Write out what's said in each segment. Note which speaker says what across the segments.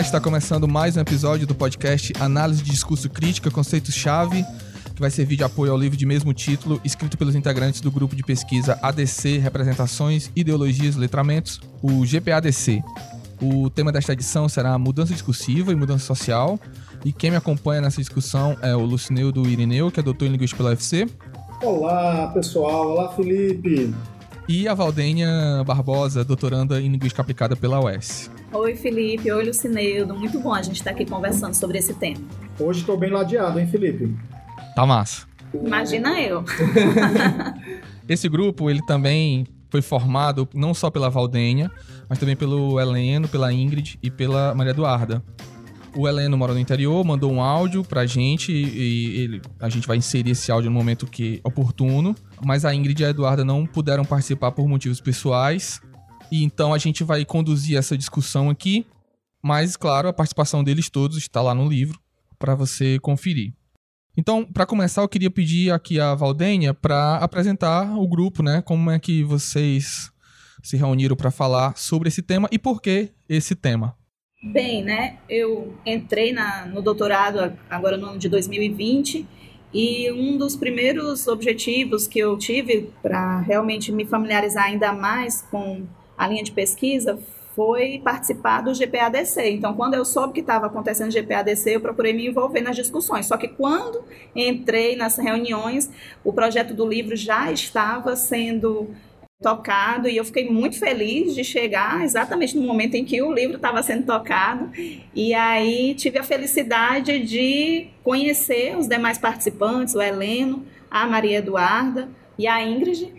Speaker 1: Olá, está começando mais um episódio do podcast Análise de Discurso Crítica, Conceitos-Chave, que vai servir de apoio ao livro de mesmo título, escrito pelos integrantes do grupo de pesquisa ADC, Representações, Ideologias e Letramentos, o GPADC. O tema desta edição será mudança discursiva e mudança social, e quem me acompanha nessa discussão é o Lucineu Irineu, que é doutor em Linguística pela UFC.
Speaker 2: Olá, pessoal. Olá, Felipe.
Speaker 1: E a Valdênia Barbosa, doutoranda em Linguística Aplicada pela UES.
Speaker 3: Oi, Felipe. Oi, Lucineudo. Muito bom a gente estar aqui conversando sobre esse tema.
Speaker 2: Hoje estou bem ladeado, hein, Felipe?
Speaker 1: Tá massa.
Speaker 3: Imagina eu.
Speaker 1: esse grupo, ele também foi formado não só pela Valdênia, mas também pelo Heleno, pela Ingrid e pela Maria Eduarda. O Heleno mora no interior, mandou um áudio pra gente e ele, a gente vai inserir esse áudio no momento que oportuno. Mas a Ingrid e a Eduarda não puderam participar por motivos pessoais. E então a gente vai conduzir essa discussão aqui. Mas, claro, a participação deles todos está lá no livro para você conferir. Então, para começar, eu queria pedir aqui a Valdênia para apresentar o grupo, né? Como é que vocês se reuniram para falar sobre esse tema e por que esse tema.
Speaker 3: Bem, né? Eu entrei na, no doutorado agora no ano de 2020 e um dos primeiros objetivos que eu tive para realmente me familiarizar ainda mais com a linha de pesquisa foi participar do GPADC. Então, quando eu soube que estava acontecendo o GPADC, eu procurei me envolver nas discussões. Só que quando entrei nas reuniões, o projeto do livro já estava sendo tocado e eu fiquei muito feliz de chegar exatamente no momento em que o livro estava sendo tocado e aí tive a felicidade de conhecer os demais participantes, o Heleno, a Maria Eduarda e a Ingrid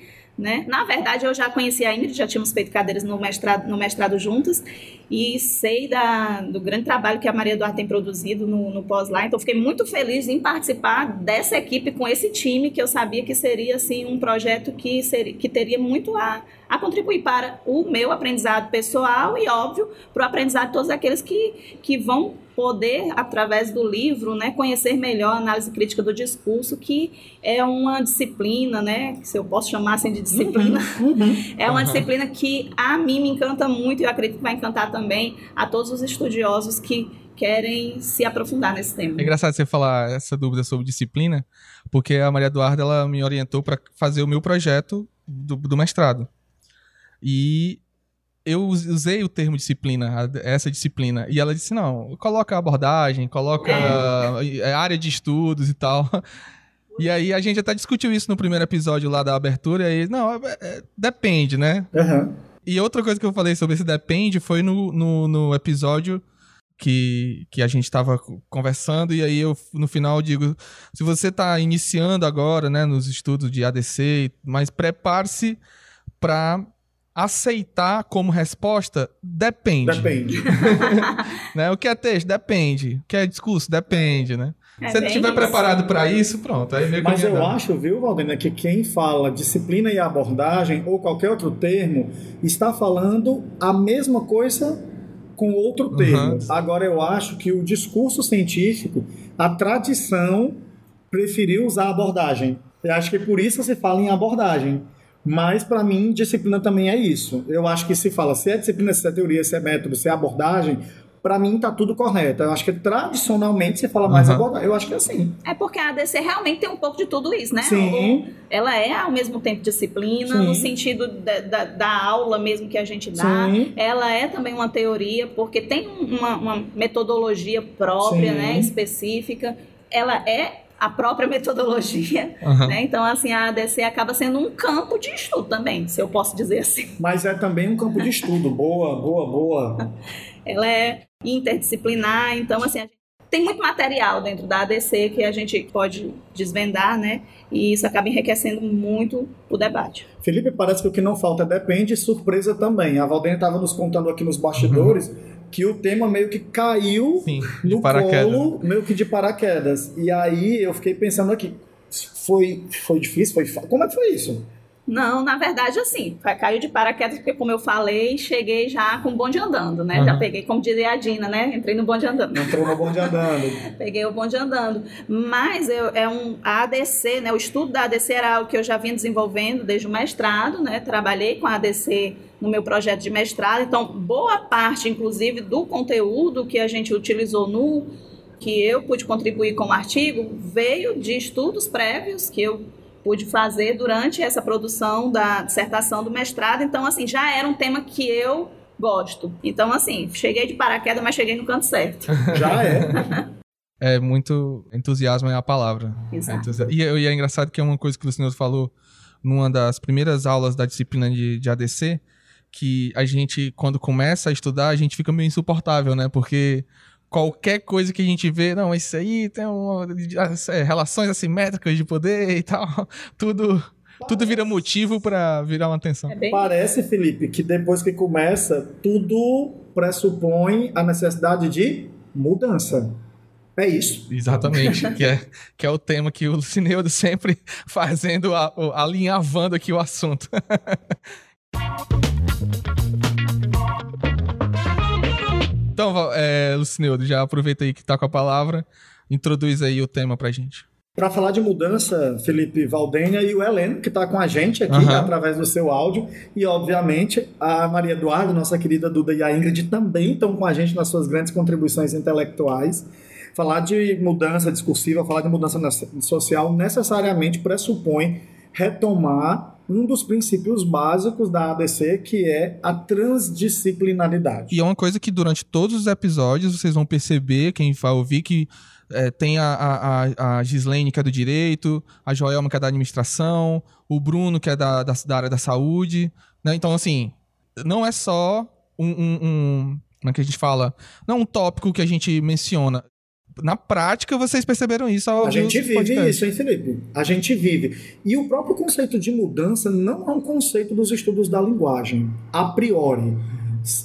Speaker 3: né? Na verdade, eu já conhecia a Ingrid, já tínhamos feito cadeiras no mestrado, no mestrado juntas, e sei da, do grande trabalho que a Maria Eduarda tem produzido no, no pós-lá, então fiquei muito feliz em participar dessa equipe com esse time, que eu sabia que seria assim, um projeto que, seria, que teria muito a, a contribuir para o meu aprendizado pessoal e, óbvio, para o aprendizado de todos aqueles que, que vão poder, através do livro, né, conhecer melhor a análise crítica do discurso, que é uma disciplina, né, se eu posso chamar assim de disciplina, uhum, uhum. é uma uhum. disciplina que a mim me encanta muito e eu acredito que vai encantar também a todos os estudiosos que querem se aprofundar nesse tema.
Speaker 1: É engraçado você falar essa dúvida sobre disciplina, porque a Maria Eduarda ela me orientou para fazer o meu projeto do, do mestrado. E eu usei o termo disciplina, essa disciplina, e ela disse: não, coloca abordagem, coloca é. é. área de estudos e tal. E aí a gente até discutiu isso no primeiro episódio lá da abertura, e não, é, é, depende, né? Uhum. E outra coisa que eu falei sobre esse depende foi no, no, no episódio que, que a gente estava conversando, e aí eu no final digo: se você está iniciando agora, né, nos estudos de ADC, mas prepare-se para aceitar como resposta depende.
Speaker 2: Depende.
Speaker 1: né? O que é texto? Depende. O que é discurso? Depende, né? É Se ele estiver preparado para isso, pronto. Aí meio
Speaker 2: Mas eu acho, viu, Valdemir, que quem fala disciplina e abordagem ou qualquer outro termo está falando a mesma coisa com outro termo. Uhum. Agora eu acho que o discurso científico, a tradição preferiu usar abordagem. Eu acho que por isso se fala em abordagem. Mas, para mim, disciplina também é isso. Eu acho que se fala se é disciplina, se é teoria, se é método, se é abordagem, para mim tá tudo correto. Eu acho que tradicionalmente você fala mais uhum. abordagem. Eu acho que é assim.
Speaker 3: É porque a ADC realmente tem um pouco de tudo isso, né?
Speaker 2: Sim.
Speaker 3: Ela é ao mesmo tempo disciplina, Sim. no sentido da, da, da, aula mesmo que a gente dá. Sim. Ela é também uma teoria, porque tem uma, uma metodologia própria, Sim. né? Específica. Ela é a própria metodologia. Uhum. Né? Então, assim, a ADC acaba sendo um campo de estudo também, se eu posso dizer assim.
Speaker 2: Mas é também um campo de estudo. Boa, boa, boa.
Speaker 3: Ela é interdisciplinar, então, assim, tem muito material dentro da ADC que a gente pode desvendar, né? E isso acaba enriquecendo muito o debate.
Speaker 2: Felipe, parece que o que não falta é depende e surpresa também. A Valdênia estava nos contando aqui nos bastidores. Uhum que o tema meio que caiu Sim, no colo, meio que de paraquedas. E aí eu fiquei pensando aqui, foi, foi difícil? Foi Como é que foi isso?
Speaker 3: Não, na verdade, assim, caiu de paraquedas, porque, como eu falei, cheguei já com o bonde andando, né? Uhum. Já peguei, como diria a Dina, né? Entrei no bonde andando.
Speaker 2: Entrou no bonde andando.
Speaker 3: peguei o bonde andando. Mas eu, é um, a ADC, né? O estudo da ADC era algo que eu já vinha desenvolvendo desde o mestrado, né? Trabalhei com a ADC no meu projeto de mestrado, então, boa parte, inclusive, do conteúdo que a gente utilizou no que eu pude contribuir com o artigo veio de estudos prévios que eu pude fazer durante essa produção da dissertação do mestrado. Então, assim, já era um tema que eu gosto. Então, assim, cheguei de paraquedas, mas cheguei no canto certo.
Speaker 2: Já é.
Speaker 1: É muito entusiasmo é a palavra.
Speaker 3: Exato.
Speaker 1: É e, e, é engraçado que é uma coisa que o senhor falou numa das primeiras aulas da disciplina de, de ADC, que a gente, quando começa a estudar, a gente fica meio insuportável, né? Porque qualquer coisa que a gente vê, não, isso aí tem uma, é, relações assimétricas de poder e tal, tudo tudo vira motivo para virar uma atenção. É
Speaker 2: bem... Parece, Felipe, que depois que começa, tudo pressupõe a necessidade de mudança. É isso.
Speaker 1: Exatamente, que, é, que é o tema que o Lucineudo sempre fazendo, a, alinhavando aqui o assunto. Então, é, Lucineudo, já aproveita aí que tá com a palavra, introduz aí o tema pra gente.
Speaker 2: Para falar de mudança, Felipe Valdênia e o Heleno, que está com a gente aqui uhum. através do seu áudio, e obviamente a Maria Eduardo, nossa querida Duda e a Ingrid também estão com a gente nas suas grandes contribuições intelectuais. Falar de mudança discursiva, falar de mudança social necessariamente pressupõe retomar um dos princípios básicos da ADC, que é a transdisciplinaridade.
Speaker 1: E é uma coisa que durante todos os episódios vocês vão perceber, quem vai ouvir, que é, tem a, a, a Gislaine, que é do direito, a Joelma, que é da administração, o Bruno, que é da, da, da área da saúde. Né? Então, assim, não é só um, um, um. Como é que a gente fala? Não um tópico que a gente menciona na prática vocês perceberam isso
Speaker 2: ao A gente vive podcast. isso, hein, Felipe? A gente vive. E o próprio conceito de mudança não é um conceito dos estudos da linguagem, a priori.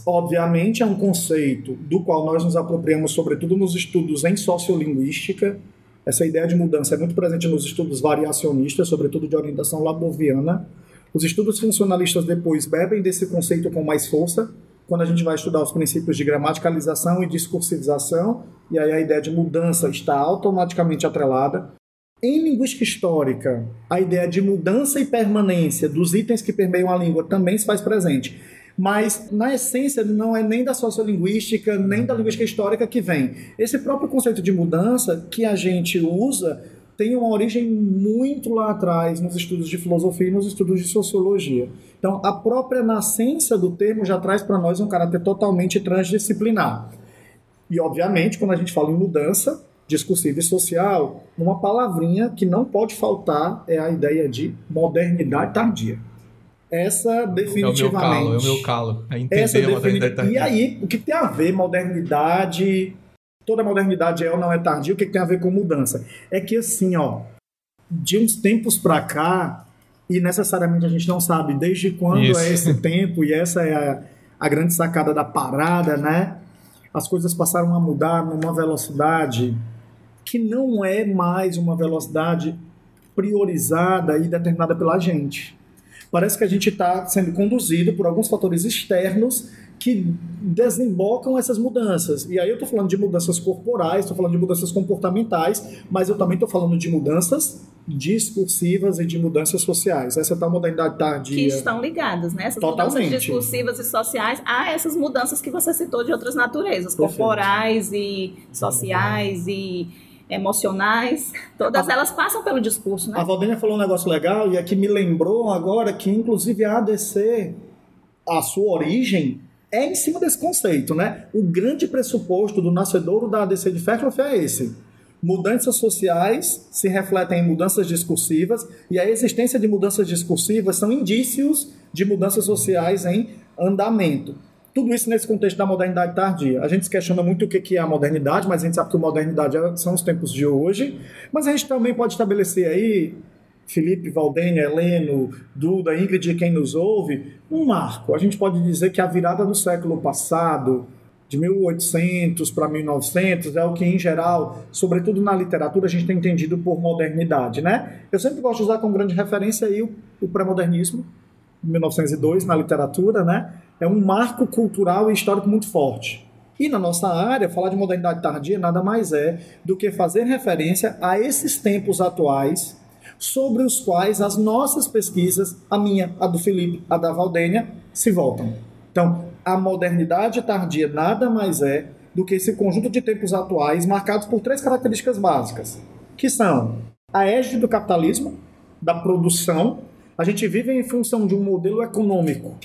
Speaker 2: Obviamente é um conceito do qual nós nos apropriamos, sobretudo nos estudos em sociolinguística. Essa ideia de mudança é muito presente nos estudos variacionistas, sobretudo de orientação laboviana. Os estudos funcionalistas depois bebem desse conceito com mais força, quando a gente vai estudar os princípios de gramaticalização e discursivização, e aí a ideia de mudança está automaticamente atrelada. Em linguística histórica, a ideia de mudança e permanência dos itens que permeiam a língua também se faz presente. Mas, na essência, não é nem da sociolinguística, nem da linguística histórica que vem. Esse próprio conceito de mudança que a gente usa tem uma origem muito lá atrás nos estudos de filosofia e nos estudos de sociologia. Então, a própria nascença do termo já traz para nós um caráter totalmente transdisciplinar. E, obviamente, quando a gente fala em mudança discursiva e social, uma palavrinha que não pode faltar é a ideia de modernidade tardia. Essa definitivamente.
Speaker 1: É o meu calo, é o meu calo. É entender essa tardia.
Speaker 2: E aí, o que tem a ver modernidade toda modernidade é ou não é tardia, o que, que tem a ver com mudança? É que assim, ó, de uns tempos para cá, e necessariamente a gente não sabe desde quando Isso. é esse tempo, e essa é a, a grande sacada da parada, né? As coisas passaram a mudar numa velocidade que não é mais uma velocidade priorizada e determinada pela gente. Parece que a gente está sendo conduzido por alguns fatores externos que desembocam essas mudanças. E aí eu estou falando de mudanças corporais, estou falando de mudanças comportamentais, mas eu também estou falando de mudanças discursivas e de mudanças sociais. Essa é a modernidade tardia.
Speaker 3: Que estão ligadas, né? Essas Totalmente. mudanças discursivas e sociais a essas mudanças que você citou de outras naturezas, Perfeito. corporais e sociais e emocionais, todas a, elas passam pelo discurso, né?
Speaker 2: A Valdênia falou um negócio legal e aqui me lembrou agora que inclusive a ADC, a sua origem é em cima desse conceito, né? O grande pressuposto do nascedouro da ADC de Fairclough é esse. Mudanças sociais se refletem em mudanças discursivas e a existência de mudanças discursivas são indícios de mudanças sociais em andamento. Tudo isso nesse contexto da modernidade tardia. A gente se questiona muito o que é a modernidade, mas a gente sabe que a modernidade são os tempos de hoje. Mas a gente também pode estabelecer aí Felipe, Valdênia, Heleno, Duda, Ingrid, quem nos ouve, um marco. A gente pode dizer que a virada do século passado de 1800 para 1900 é o que, em geral, sobretudo na literatura, a gente tem entendido por modernidade, né? Eu sempre gosto de usar como grande referência aí o, o pré-modernismo, 1902, na literatura, né? É um marco cultural e histórico muito forte. E na nossa área, falar de modernidade tardia nada mais é do que fazer referência a esses tempos atuais sobre os quais as nossas pesquisas, a minha, a do Felipe, a da Valdênia, se voltam. Então, a modernidade tardia nada mais é do que esse conjunto de tempos atuais marcados por três características básicas, que são a égide do capitalismo, da produção. A gente vive em função de um modelo econômico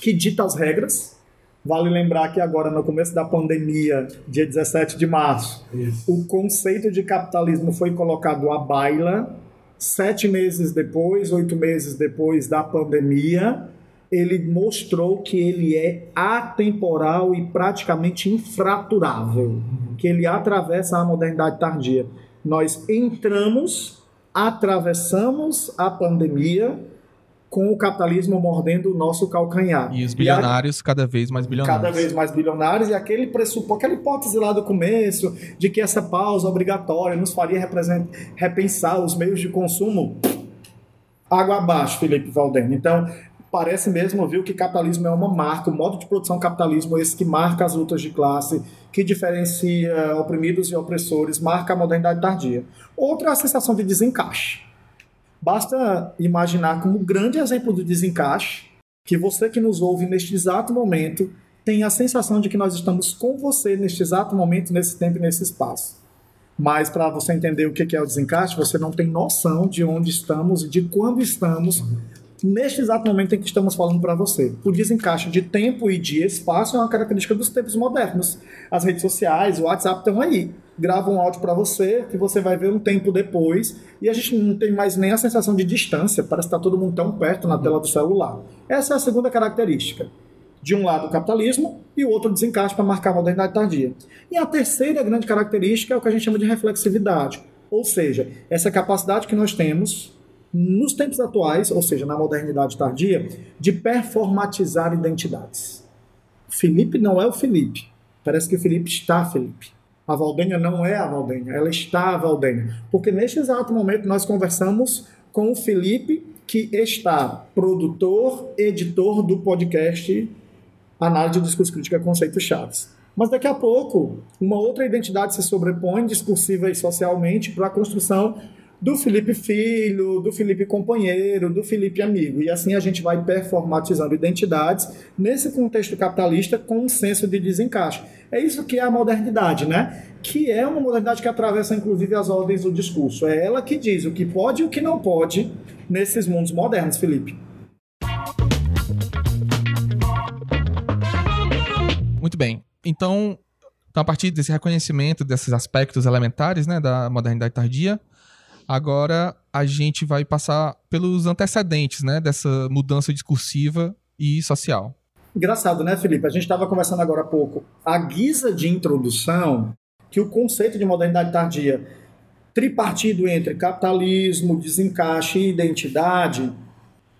Speaker 2: que dita as regras. Vale lembrar que agora, no começo da pandemia, dia 17 de março, Isso. o conceito de capitalismo foi colocado à baila. Sete meses depois, oito meses depois da pandemia, ele mostrou que ele é atemporal e praticamente infraturável, que ele atravessa a modernidade tardia. Nós entramos, atravessamos a pandemia com o capitalismo mordendo o nosso calcanhar.
Speaker 1: E os bilionários e a... cada vez mais bilionários.
Speaker 2: Cada vez mais bilionários, e aquele pressupo, aquela hipótese lá do começo de que essa pausa obrigatória nos faria repensar os meios de consumo. Água abaixo, Felipe Valdeno. Então, parece mesmo, viu, que capitalismo é uma marca, o modo de produção capitalismo é esse que marca as lutas de classe, que diferencia oprimidos e opressores, marca a modernidade tardia. Outra é a sensação de desencaixe. Basta imaginar como grande exemplo do desencaixe que você que nos ouve neste exato momento tem a sensação de que nós estamos com você neste exato momento, nesse tempo e nesse espaço. Mas para você entender o que é o desencaixe, você não tem noção de onde estamos e de quando estamos neste exato momento em que estamos falando para você. O desencaixe de tempo e de espaço é uma característica dos tempos modernos. As redes sociais, o WhatsApp estão aí. Grava um áudio para você, que você vai ver um tempo depois, e a gente não tem mais nem a sensação de distância, parece que está todo mundo tão perto na tela do celular. Essa é a segunda característica. De um lado o capitalismo e o outro desencaixe para marcar a modernidade tardia. E a terceira grande característica é o que a gente chama de reflexividade, ou seja, essa capacidade que nós temos nos tempos atuais, ou seja, na modernidade tardia, de performatizar identidades. Felipe não é o Felipe. Parece que o Felipe está Felipe. A Valdênia não é a Valdênia, ela está a Valdênia. Porque neste exato momento nós conversamos com o Felipe, que está produtor, editor do podcast Análise do Discurso Crítica Conceitos Chaves. Mas daqui a pouco, uma outra identidade se sobrepõe discursiva e socialmente para a construção do Felipe Filho, do Felipe Companheiro, do Felipe Amigo. E assim a gente vai performatizando identidades nesse contexto capitalista com um senso de desencaixe. É isso que é a modernidade, né? Que é uma modernidade que atravessa inclusive as ordens do discurso. É ela que diz o que pode e o que não pode nesses mundos modernos, Felipe.
Speaker 1: Muito bem. Então, então, a partir desse reconhecimento desses aspectos elementares né, da modernidade tardia, Agora a gente vai passar pelos antecedentes, né, dessa mudança discursiva e social.
Speaker 2: Engraçado, né, Felipe? A gente estava conversando agora há pouco. A guisa de introdução que o conceito de modernidade tardia, tripartido entre capitalismo, desencaixe e identidade,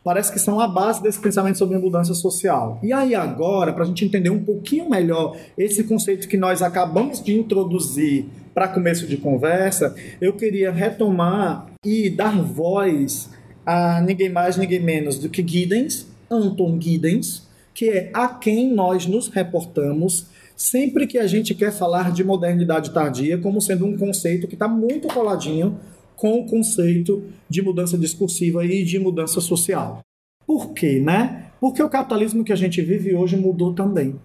Speaker 2: parece que são a base desse pensamento sobre mudança social. E aí agora, para a gente entender um pouquinho melhor esse conceito que nós acabamos de introduzir para começo de conversa, eu queria retomar e dar voz a ninguém mais, ninguém menos do que Giddens, Anton Giddens, que é a quem nós nos reportamos sempre que a gente quer falar de modernidade tardia como sendo um conceito que está muito coladinho com o conceito de mudança discursiva e de mudança social. Por quê, né? Porque o capitalismo que a gente vive hoje mudou também.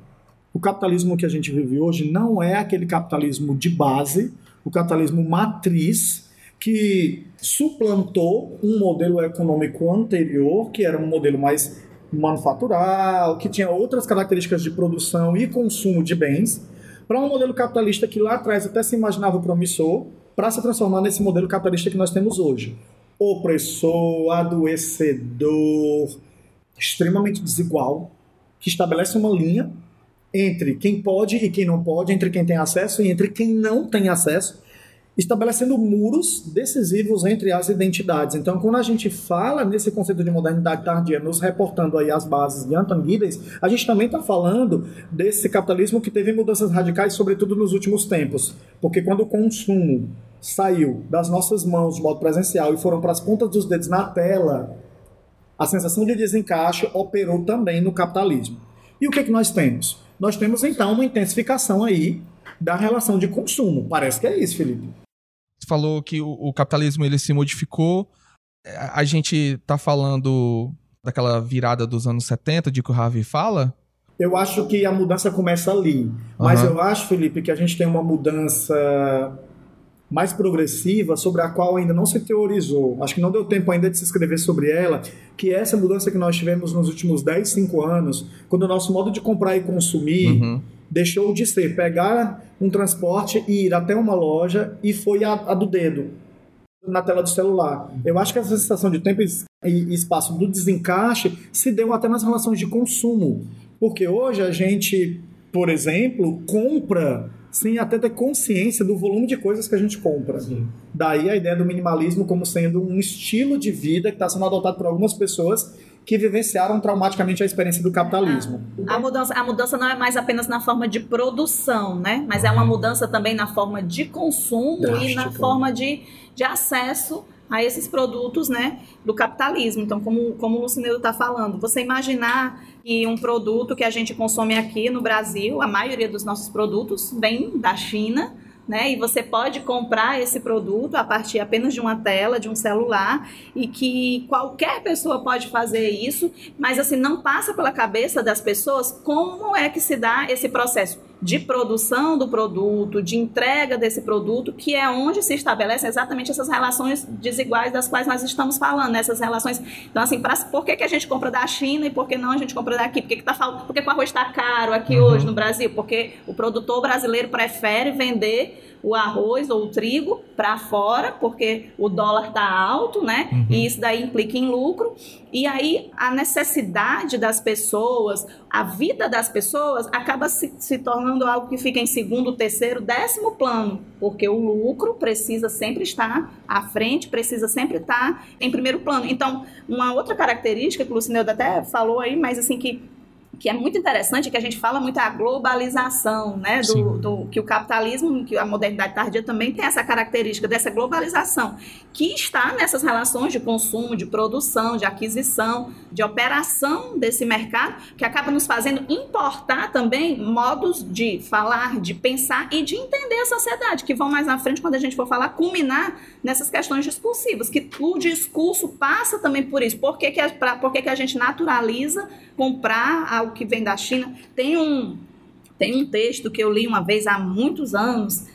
Speaker 2: O capitalismo que a gente vive hoje não é aquele capitalismo de base, o capitalismo matriz, que suplantou um modelo econômico anterior, que era um modelo mais manufatural, que tinha outras características de produção e consumo de bens, para um modelo capitalista que lá atrás até se imaginava promissor, para se transformar nesse modelo capitalista que nós temos hoje. Opressor, adoecedor, extremamente desigual, que estabelece uma linha entre quem pode e quem não pode, entre quem tem acesso e entre quem não tem acesso. estabelecendo muros decisivos entre as identidades. Então, quando a gente fala nesse conceito de modernidade tardia, nos reportando aí as bases de Anton Giddens, a gente também está falando desse capitalismo que teve mudanças radicais, sobretudo nos últimos tempos. Porque quando o consumo saiu das nossas mãos de modo presencial e foram para as pontas dos dedos na tela, a sensação de desencaixe operou também no capitalismo. E o que, é que nós temos? Nós temos então uma intensificação aí da relação de consumo. Parece que é isso, Felipe
Speaker 1: falou que o, o, capitalismo ele se modificou. A gente está falando daquela virada dos anos 70 de que o Harvey fala?
Speaker 2: Eu acho que a mudança começa ali. Mas uhum. eu acho, Felipe, que a gente tem uma mudança mais progressiva sobre a qual ainda não se teorizou. Acho que não deu tempo ainda de se escrever sobre ela, que é essa mudança que nós tivemos nos últimos 10, 5 anos, quando o nosso modo de comprar e consumir uhum deixou de ser pegar um transporte e ir até uma loja e foi a, a do dedo na tela do celular. Eu acho que essa sensação de tempo e espaço do desencaixe se deu até nas relações de consumo. Porque hoje a gente, por exemplo, compra sem até ter consciência do volume de coisas que a gente compra. Sim. Daí a ideia do minimalismo como sendo um estilo de vida que está sendo adotado por algumas pessoas que vivenciaram traumaticamente a experiência do capitalismo.
Speaker 3: A, a, mudança, a mudança não é mais apenas na forma de produção, né? Mas é uma mudança também na forma de consumo Drástico. e na forma de, de acesso a esses produtos né, do capitalismo. Então, como, como o Lucineiro está falando, você imaginar que um produto que a gente consome aqui no Brasil, a maioria dos nossos produtos vem da China, né? E você pode comprar esse produto a partir apenas de uma tela, de um celular, e que qualquer pessoa pode fazer isso, mas assim não passa pela cabeça das pessoas como é que se dá esse processo de produção do produto, de entrega desse produto, que é onde se estabelecem exatamente essas relações desiguais das quais nós estamos falando, né? essas relações. Então, assim, pra, por que, que a gente compra da China e por que não a gente compra daqui? Por que, que, tá, por que, que o arroz está caro aqui uhum. hoje no Brasil? Porque o produtor brasileiro prefere vender o arroz ou o trigo para fora, porque o dólar está alto, né? Uhum. E isso daí implica em lucro. E aí a necessidade das pessoas, a vida das pessoas acaba se, se tornando algo que fica em segundo, terceiro, décimo plano, porque o lucro precisa sempre estar à frente, precisa sempre estar em primeiro plano. Então, uma outra característica que o Lucineudo até falou aí, mas assim que que é muito interessante, que a gente fala muito a globalização, né? Do, do, que o capitalismo, que a modernidade tardia também tem essa característica dessa globalização, que está nessas relações de consumo, de produção, de aquisição, de operação desse mercado, que acaba nos fazendo importar também modos de falar, de pensar e de entender a sociedade, que vão mais na frente quando a gente for falar, culminar nessas questões discursivas, que o discurso passa também por isso. Por que, que, a, pra, por que, que a gente naturaliza comprar algo que vem da China. Tem um, tem um texto que eu li uma vez há muitos anos,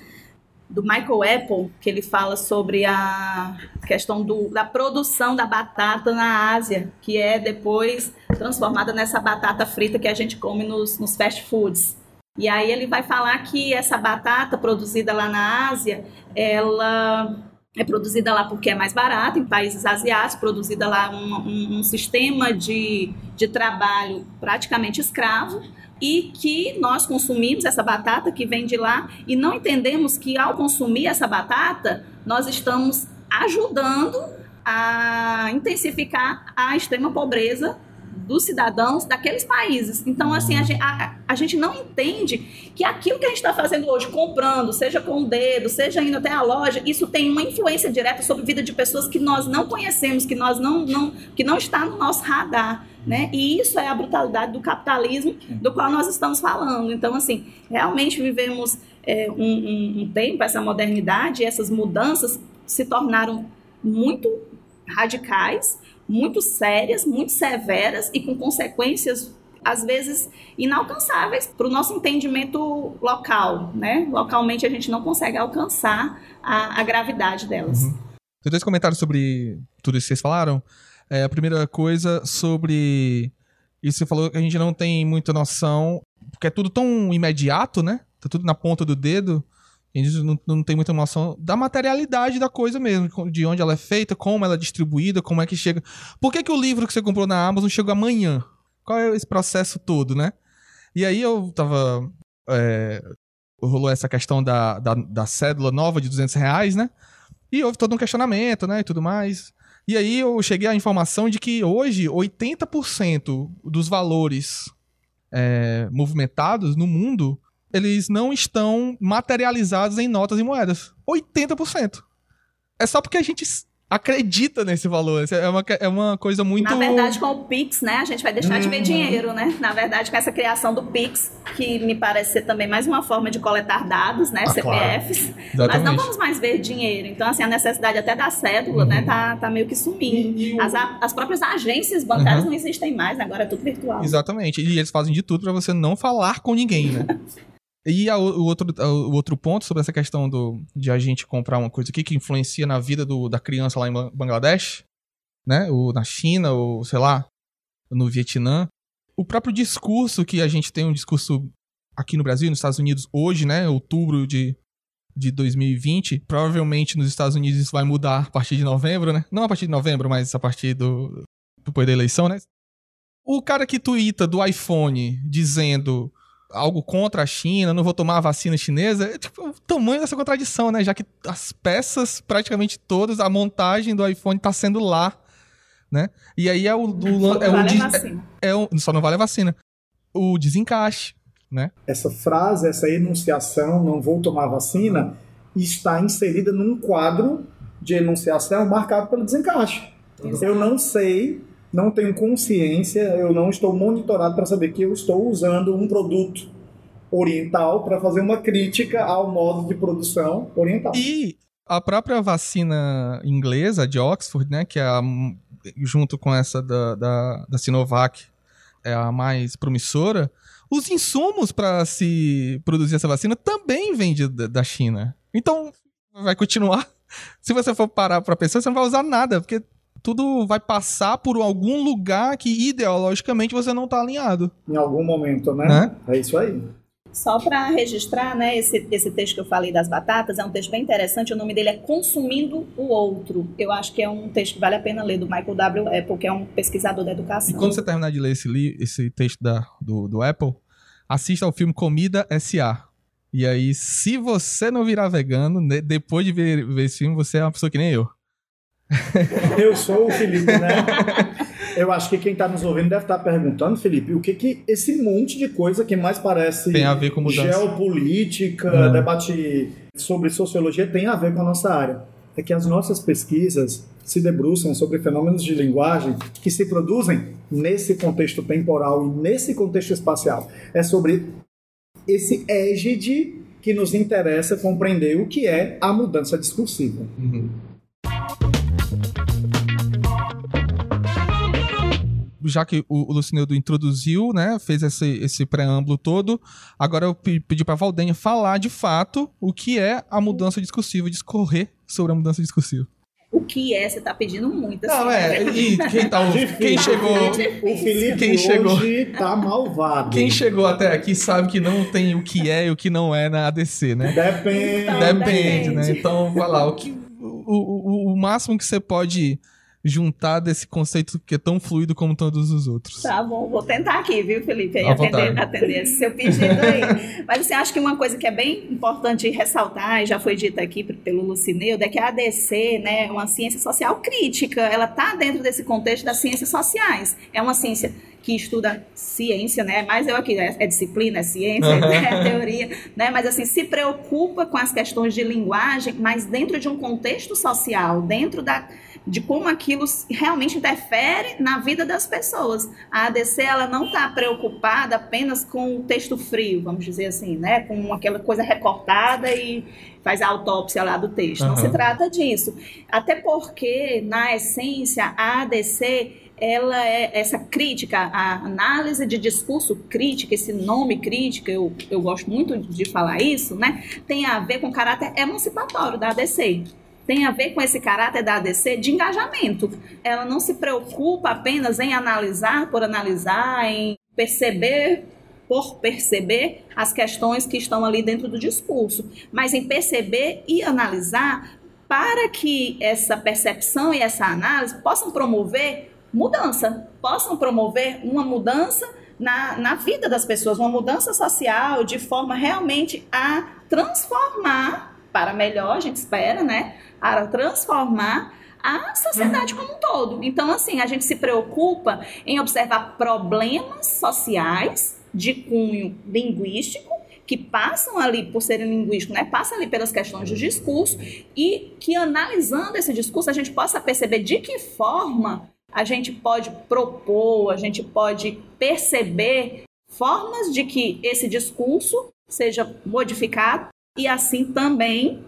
Speaker 3: do Michael Apple, que ele fala sobre a questão do, da produção da batata na Ásia, que é depois transformada nessa batata frita que a gente come nos, nos fast foods. E aí ele vai falar que essa batata produzida lá na Ásia, ela é produzida lá porque é mais barata, em países asiáticos, produzida lá um, um, um sistema de, de trabalho praticamente escravo, e que nós consumimos essa batata que vem de lá e não entendemos que ao consumir essa batata, nós estamos ajudando a intensificar a extrema pobreza dos cidadãos daqueles países. Então, assim, a gente, a, a gente não entende que aquilo que a gente está fazendo hoje, comprando, seja com o dedo, seja indo até a loja, isso tem uma influência direta sobre a vida de pessoas que nós não conhecemos, que nós não, não que não está no nosso radar. Né? E isso é a brutalidade do capitalismo do qual nós estamos falando. Então, assim, realmente vivemos é, um, um, um tempo, essa modernidade, essas mudanças se tornaram muito radicais muito sérias, muito severas e com consequências às vezes inalcançáveis para o nosso entendimento local, né? Localmente a gente não consegue alcançar a, a gravidade delas. Uhum.
Speaker 1: Tem dois comentários sobre tudo isso que vocês falaram. É, a primeira coisa sobre isso você falou que a gente não tem muita noção, porque é tudo tão imediato, né? Tá tudo na ponta do dedo. A gente não, não tem muita noção da materialidade da coisa mesmo, de onde ela é feita, como ela é distribuída, como é que chega. Por que, que o livro que você comprou na Amazon chegou amanhã? Qual é esse processo todo, né? E aí eu tava é, rolou essa questão da, da, da cédula nova de 200 reais, né? E houve todo um questionamento, né, e tudo mais. E aí eu cheguei à informação de que hoje 80% dos valores é, movimentados no mundo, eles não estão materializados em notas e moedas. 80%. É só porque a gente acredita nesse valor. É uma, é uma coisa muito.
Speaker 3: Na verdade, com o Pix, né? A gente vai deixar de ver uhum. dinheiro, né? Na verdade, com essa criação do Pix, que me parece ser também mais uma forma de coletar dados, né? Ah, CPFs. Claro. Mas não vamos mais ver dinheiro. Então, assim, a necessidade até da cédula, né? uhum. né? Tá, tá meio que sumindo. As, as próprias agências bancárias uhum. não existem mais, agora é tudo virtual.
Speaker 1: Exatamente. E eles fazem de tudo para você não falar com ninguém, né? E a, o, outro, o outro ponto sobre essa questão do, de a gente comprar uma coisa aqui que influencia na vida do, da criança lá em Bangladesh, né? Ou na China, ou sei lá, no Vietnã. O próprio discurso que a gente tem, um discurso aqui no Brasil, nos Estados Unidos, hoje, né? Outubro de, de 2020. Provavelmente nos Estados Unidos isso vai mudar a partir de novembro, né? Não a partir de novembro, mas a partir do depois da eleição, né? O cara que twitta do iPhone dizendo algo contra a China, não vou tomar a vacina chinesa. É tipo, o tamanho dessa contradição, né? Já que as peças, praticamente todas, a montagem do iPhone tá sendo lá, né? E aí é o...
Speaker 3: o é, vale o,
Speaker 1: é, é, só não vale a vacina. O desencaixe, né?
Speaker 2: Essa frase, essa enunciação, não vou tomar vacina, está inserida num quadro de enunciação marcado pelo desencaixe. Exato. Eu não sei não tenho consciência, eu não estou monitorado para saber que eu estou usando um produto oriental para fazer uma crítica ao modo de produção oriental.
Speaker 1: E a própria vacina inglesa de Oxford, né, que é a, junto com essa da, da, da Sinovac, é a mais promissora, os insumos para se produzir essa vacina também vêm de, da China. Então, vai continuar. Se você for parar para pensar, você não vai usar nada, porque tudo vai passar por algum lugar que ideologicamente você não está alinhado.
Speaker 2: Em algum momento, né? né? É isso aí.
Speaker 3: Só para registrar, né, esse, esse texto que eu falei das batatas, é um texto bem interessante, o nome dele é Consumindo o Outro. Eu acho que é um texto que vale a pena ler, do Michael W. Apple, que é um pesquisador da educação.
Speaker 1: E quando você terminar de ler esse, esse texto da, do, do Apple, assista ao filme Comida S.A., e aí, se você não virar vegano, depois de ver, ver esse filme, você é uma pessoa que nem eu.
Speaker 2: Eu sou o Felipe, né? Eu acho que quem está nos ouvindo deve estar tá perguntando, Felipe, o que que esse monte de coisa que mais parece
Speaker 1: tem a ver com mudança.
Speaker 2: geopolítica, Não. debate sobre sociologia tem a ver com a nossa área. É que as nossas pesquisas se debruçam sobre fenômenos de linguagem que se produzem nesse contexto temporal e nesse contexto espacial. É sobre esse égide que nos interessa compreender o que é a mudança discursiva. Uhum.
Speaker 1: Já que o, o Lucineudo introduziu, né, fez esse, esse preâmbulo todo, agora eu pedi para Valdenha falar de fato o que é a mudança discursiva, discorrer sobre a mudança discursiva.
Speaker 3: O que é? Você tá pedindo muito.
Speaker 1: Assim, Não, é. Né? E quem, tá, quem chegou.
Speaker 2: O Felipe quem chegou, hoje tá malvado.
Speaker 1: Quem chegou até aqui sabe que não tem o que é e o que não é na ADC, né?
Speaker 2: Depende.
Speaker 1: Então, depende, depende, né? Então, vai lá. O, que, o, o, o máximo que você pode juntar desse conceito que é tão fluido como todos os outros.
Speaker 3: Tá bom, vou tentar aqui, viu, Felipe? Aí atender, atender esse seu pedido aí. Mas assim, acho que uma coisa que é bem importante ressaltar, e já foi dita aqui pelo Lucineudo, é que a ADC né, é uma ciência social crítica, ela está dentro desse contexto das ciências sociais. É uma ciência que estuda ciência, né? Mas eu aqui é, é disciplina, é ciência, uhum. é teoria, né? Mas assim se preocupa com as questões de linguagem, mas dentro de um contexto social, dentro da de como aquilo realmente interfere na vida das pessoas. A ADC ela não está preocupada apenas com o texto frio, vamos dizer assim, né? Com aquela coisa recortada e faz a autópsia lá do texto. Uhum. Não se trata disso. Até porque, na essência, a ADC ela é essa crítica, a análise de discurso crítica, esse nome crítica, eu, eu gosto muito de falar isso, né? Tem a ver com o caráter emancipatório da ADC tem a ver com esse caráter da ADC de engajamento. Ela não se preocupa apenas em analisar por analisar, em perceber por perceber as questões que estão ali dentro do discurso, mas em perceber e analisar para que essa percepção e essa análise possam promover mudança, possam promover uma mudança na, na vida das pessoas, uma mudança social de forma realmente a transformar para melhor, a gente espera, né? A transformar a sociedade como um todo. Então, assim, a gente se preocupa em observar problemas sociais de cunho linguístico que passam ali por serem linguísticos, né, passam ali pelas questões do discurso e que analisando esse discurso a gente possa perceber de que forma a gente pode propor, a gente pode perceber formas de que esse discurso seja modificado e assim também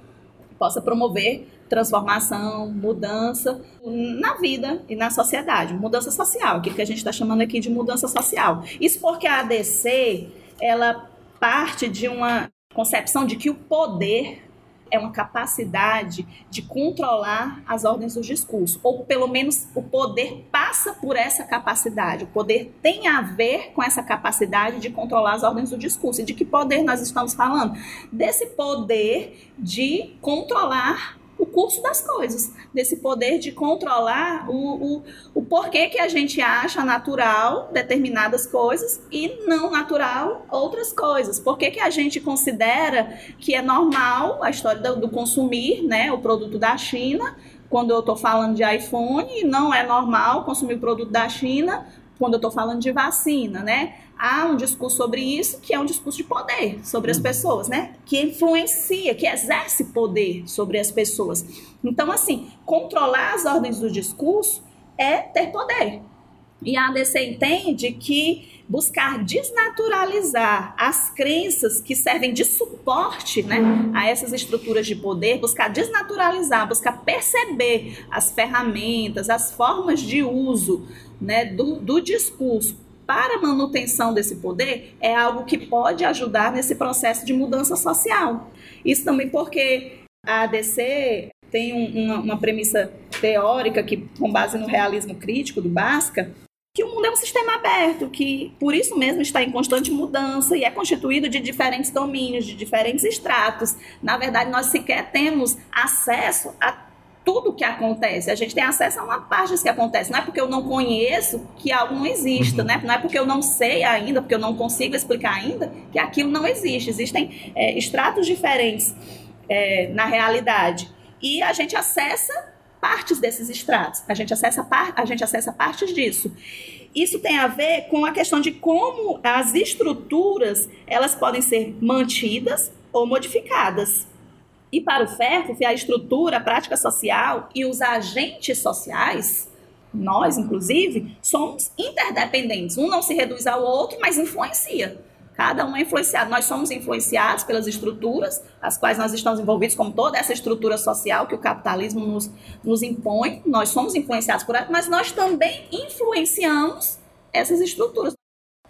Speaker 3: possa promover transformação, mudança na vida e na sociedade, mudança social, aquilo que a gente está chamando aqui de mudança social. Isso porque a ADC ela parte de uma concepção de que o poder é uma capacidade de controlar as ordens do discurso, ou pelo menos o poder passa por essa capacidade. O poder tem a ver com essa capacidade de controlar as ordens do discurso. E de que poder nós estamos falando? Desse poder de controlar o curso das coisas, desse poder de controlar o, o, o porquê que a gente acha natural determinadas coisas e não natural outras coisas. Por que, a gente considera que é normal a história do, do consumir né, o produto da China, quando eu estou falando de iPhone, não é normal consumir produto da China quando eu estou falando de vacina, né? Há um discurso sobre isso que é um discurso de poder sobre as hum. pessoas, né? Que influencia, que exerce poder sobre as pessoas. Então, assim, controlar as ordens do discurso é ter poder. E a ADC entende que buscar desnaturalizar as crenças que servem de suporte né, a essas estruturas de poder, buscar desnaturalizar, buscar perceber as ferramentas, as formas de uso né, do, do discurso para a manutenção desse poder é algo que pode ajudar nesse processo de mudança social. Isso também porque a ADC tem um, uma, uma, premissa teórica que, com base no realismo crítico do Basca, que o mundo é um sistema aberto, que por isso mesmo está em constante mudança e é constituído de diferentes domínios, de diferentes estratos. Na verdade, nós sequer temos acesso a tudo que acontece. A gente tem acesso a uma parte que acontece. Não é porque eu não conheço que algo não exista, uhum. né? Não é porque eu não sei ainda, porque eu não consigo explicar ainda, que aquilo não existe. Existem é, estratos diferentes é, na realidade. E a gente acessa partes desses estratos. A gente acessa, par a gente acessa partes disso. Isso tem a ver com a questão de como as estruturas elas podem ser mantidas ou modificadas. E para o FERF, a estrutura, a prática social e os agentes sociais, nós, inclusive, somos interdependentes. Um não se reduz ao outro, mas influencia. Cada um é influenciado. Nós somos influenciados pelas estruturas, as quais nós estamos envolvidos, como toda essa estrutura social que o capitalismo nos, nos impõe. Nós somos influenciados por ela, mas nós também influenciamos essas estruturas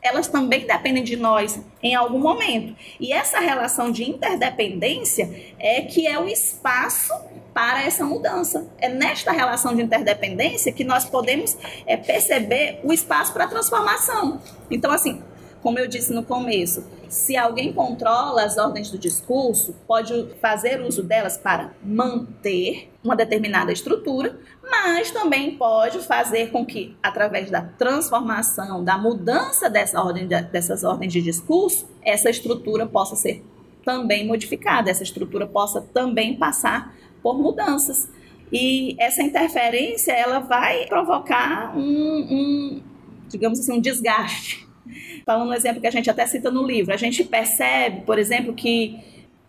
Speaker 3: elas também dependem de nós em algum momento. E essa relação de interdependência é que é o espaço para essa mudança. É nesta relação de interdependência que nós podemos é, perceber o espaço para a transformação. Então, assim, como eu disse no começo, se alguém controla as ordens do discurso, pode fazer uso delas para manter uma determinada estrutura, mas também pode fazer com que, através da transformação, da mudança dessa ordem, dessas ordens de discurso, essa estrutura possa ser também modificada, essa estrutura possa também passar por mudanças. E essa interferência ela vai provocar um, um digamos assim, um desgaste Falando um exemplo que a gente até cita no livro, a gente percebe, por exemplo, que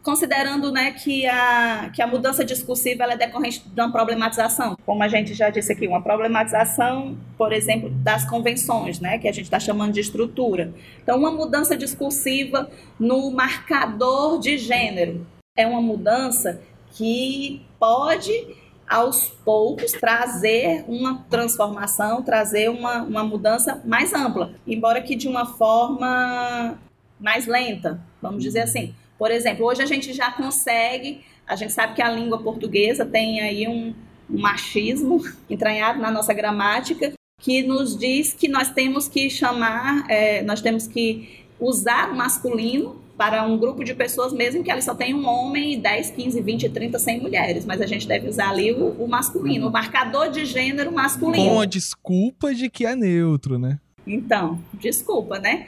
Speaker 3: considerando né, que, a, que a mudança discursiva é decorrente de uma problematização, como a gente já disse aqui, uma problematização, por exemplo, das convenções, né, que a gente está chamando de estrutura. Então, uma mudança discursiva no marcador de gênero é uma mudança que pode aos poucos trazer uma transformação, trazer uma, uma mudança mais ampla, embora que de uma forma mais lenta, vamos dizer assim. Por exemplo, hoje a gente já consegue, a gente sabe que a língua portuguesa tem aí um, um machismo entranhado na nossa gramática, que nos diz que nós temos que chamar, é, nós temos que usar o masculino para um grupo de pessoas, mesmo que ali só tenha um homem e 10, 15, 20, 30, 100 mulheres. Mas a gente deve usar ali o, o masculino, o marcador de gênero masculino.
Speaker 1: Com a desculpa de que é neutro, né?
Speaker 3: Então, desculpa, né?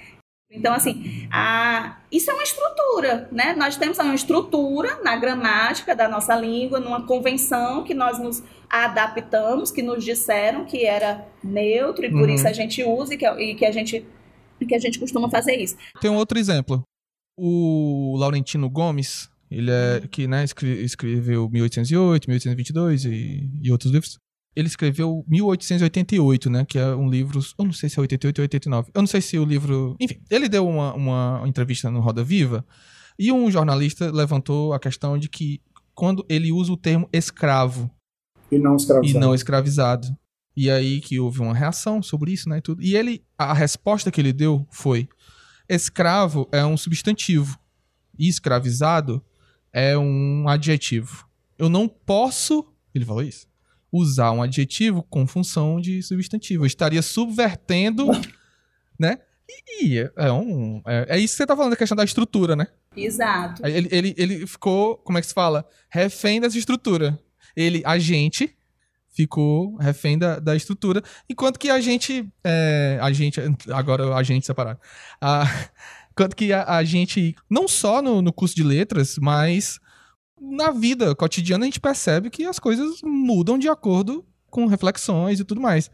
Speaker 3: Então, assim, a, isso é uma estrutura, né? Nós temos uma estrutura na gramática da nossa língua, numa convenção que nós nos adaptamos, que nos disseram que era neutro e por uhum. isso a gente usa e que, e que, a gente, que a gente costuma fazer isso.
Speaker 1: Tem um outro exemplo. O Laurentino Gomes, ele é uhum. que né, escreveu 1808, 1822 e, e outros livros ele escreveu 1888, né? Que é um livro. Eu não sei se é 88 ou 89. Eu não sei se o livro. Enfim, ele deu uma, uma entrevista no Roda Viva e um jornalista levantou a questão de que quando ele usa o termo escravo
Speaker 2: e não escravizado.
Speaker 1: E não escravizado. E aí que houve uma reação sobre isso, né? E, tudo. e ele. A resposta que ele deu foi: escravo é um substantivo. E escravizado é um adjetivo. Eu não posso. Ele falou isso? usar um adjetivo com função de substantivo. Eu estaria subvertendo, né? E é, um, é, é, isso que você tá falando, a questão da estrutura, né?
Speaker 3: Exato.
Speaker 1: Ele, ele, ele ficou, como é que se fala? Refém dessa estrutura. Ele, a gente, ficou refém da, da estrutura, enquanto que a gente, é, a gente, agora a gente separado, a, enquanto que a, a gente, não só no, no curso de letras, mas na vida cotidiana a gente percebe que as coisas mudam de acordo com reflexões e tudo mais.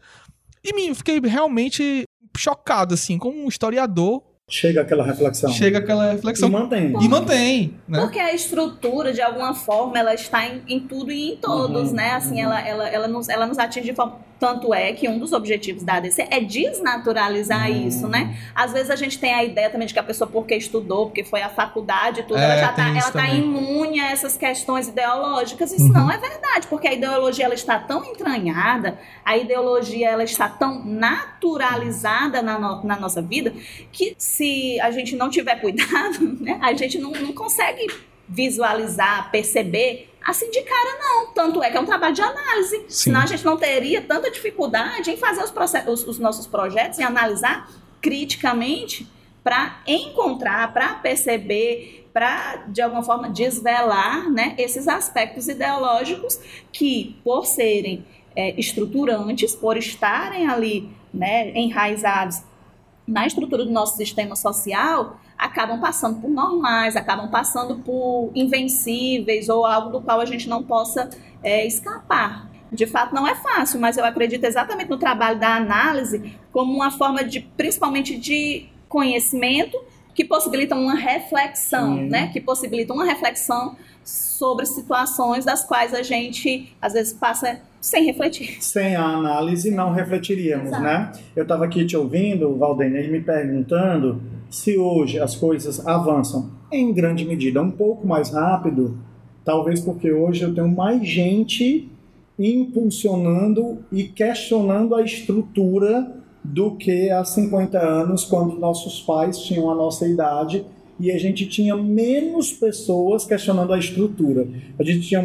Speaker 1: E me fiquei realmente chocado, assim, como um historiador.
Speaker 2: Chega aquela reflexão.
Speaker 1: Chega aquela reflexão.
Speaker 2: E mantém.
Speaker 1: E mantém. Né?
Speaker 3: Porque a estrutura, de alguma forma, ela está em, em tudo e em todos, uhum, né? Assim, uhum. ela, ela, ela, nos, ela nos atinge de forma tanto é que um dos objetivos da ADC é desnaturalizar hum. isso, né? Às vezes a gente tem a ideia também de que a pessoa, porque estudou, porque foi à faculdade e tudo, é, ela já está ela tá imune a essas questões ideológicas. Isso uhum. não é verdade, porque a ideologia ela está tão entranhada, a ideologia ela está tão naturalizada na, no, na nossa vida, que se a gente não tiver cuidado, né, a gente não, não consegue visualizar, perceber assim de cara não. Tanto é que é um trabalho de análise. Sim. Senão a gente não teria tanta dificuldade em fazer os, os, os nossos projetos e analisar criticamente para encontrar, para perceber, para de alguma forma desvelar né, esses aspectos ideológicos que, por serem é, estruturantes, por estarem ali né, enraizados na estrutura do nosso sistema social, acabam passando por normais, acabam passando por invencíveis ou algo do qual a gente não possa é, escapar. De fato, não é fácil, mas eu acredito exatamente no trabalho da análise como uma forma de, principalmente de conhecimento, que possibilita uma reflexão, né? Que possibilita uma reflexão sobre situações das quais a gente às vezes passa sem refletir.
Speaker 2: Sem a análise não refletiríamos, Exato. né? Eu estava aqui te ouvindo, Valdenir, me perguntando se hoje as coisas avançam em grande medida um pouco mais rápido, talvez porque hoje eu tenho mais gente impulsionando e questionando a estrutura do que há 50 anos, quando nossos pais tinham a nossa idade e a gente tinha menos pessoas questionando a estrutura. A gente tinha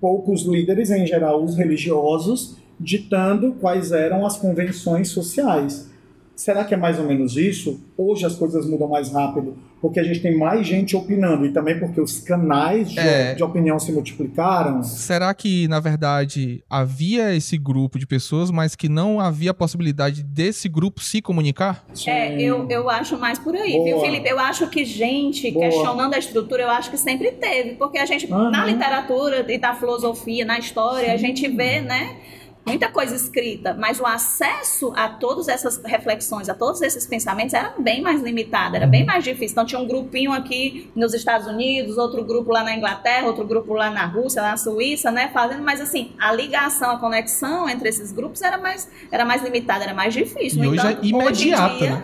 Speaker 2: poucos líderes, em geral os religiosos, ditando quais eram as convenções sociais. Será que é mais ou menos isso? Hoje as coisas mudam mais rápido porque a gente tem mais gente opinando e também porque os canais de, é... de, opinião se multiplicaram.
Speaker 1: Será que, na verdade, havia esse grupo de pessoas, mas que não havia a possibilidade desse grupo se comunicar?
Speaker 3: Sim. É, eu, eu acho mais por aí, Boa. viu, Felipe? Eu acho que gente Boa. questionando a estrutura, eu acho que sempre teve, porque a gente, uhum. na literatura e da filosofia, na história, Sim. a gente vê, né? Muita coisa escrita, mas o acesso a todas essas reflexões, a todos esses pensamentos era bem mais limitado, era bem uhum. mais difícil. Então tinha um grupinho aqui nos Estados Unidos, outro grupo lá na Inglaterra, outro grupo lá na Rússia, lá na Suíça, né, fazendo, mas assim, a ligação, a conexão entre esses grupos era mais era mais limitada, era mais difícil.
Speaker 1: E hoje é imediata, hoje dia, né?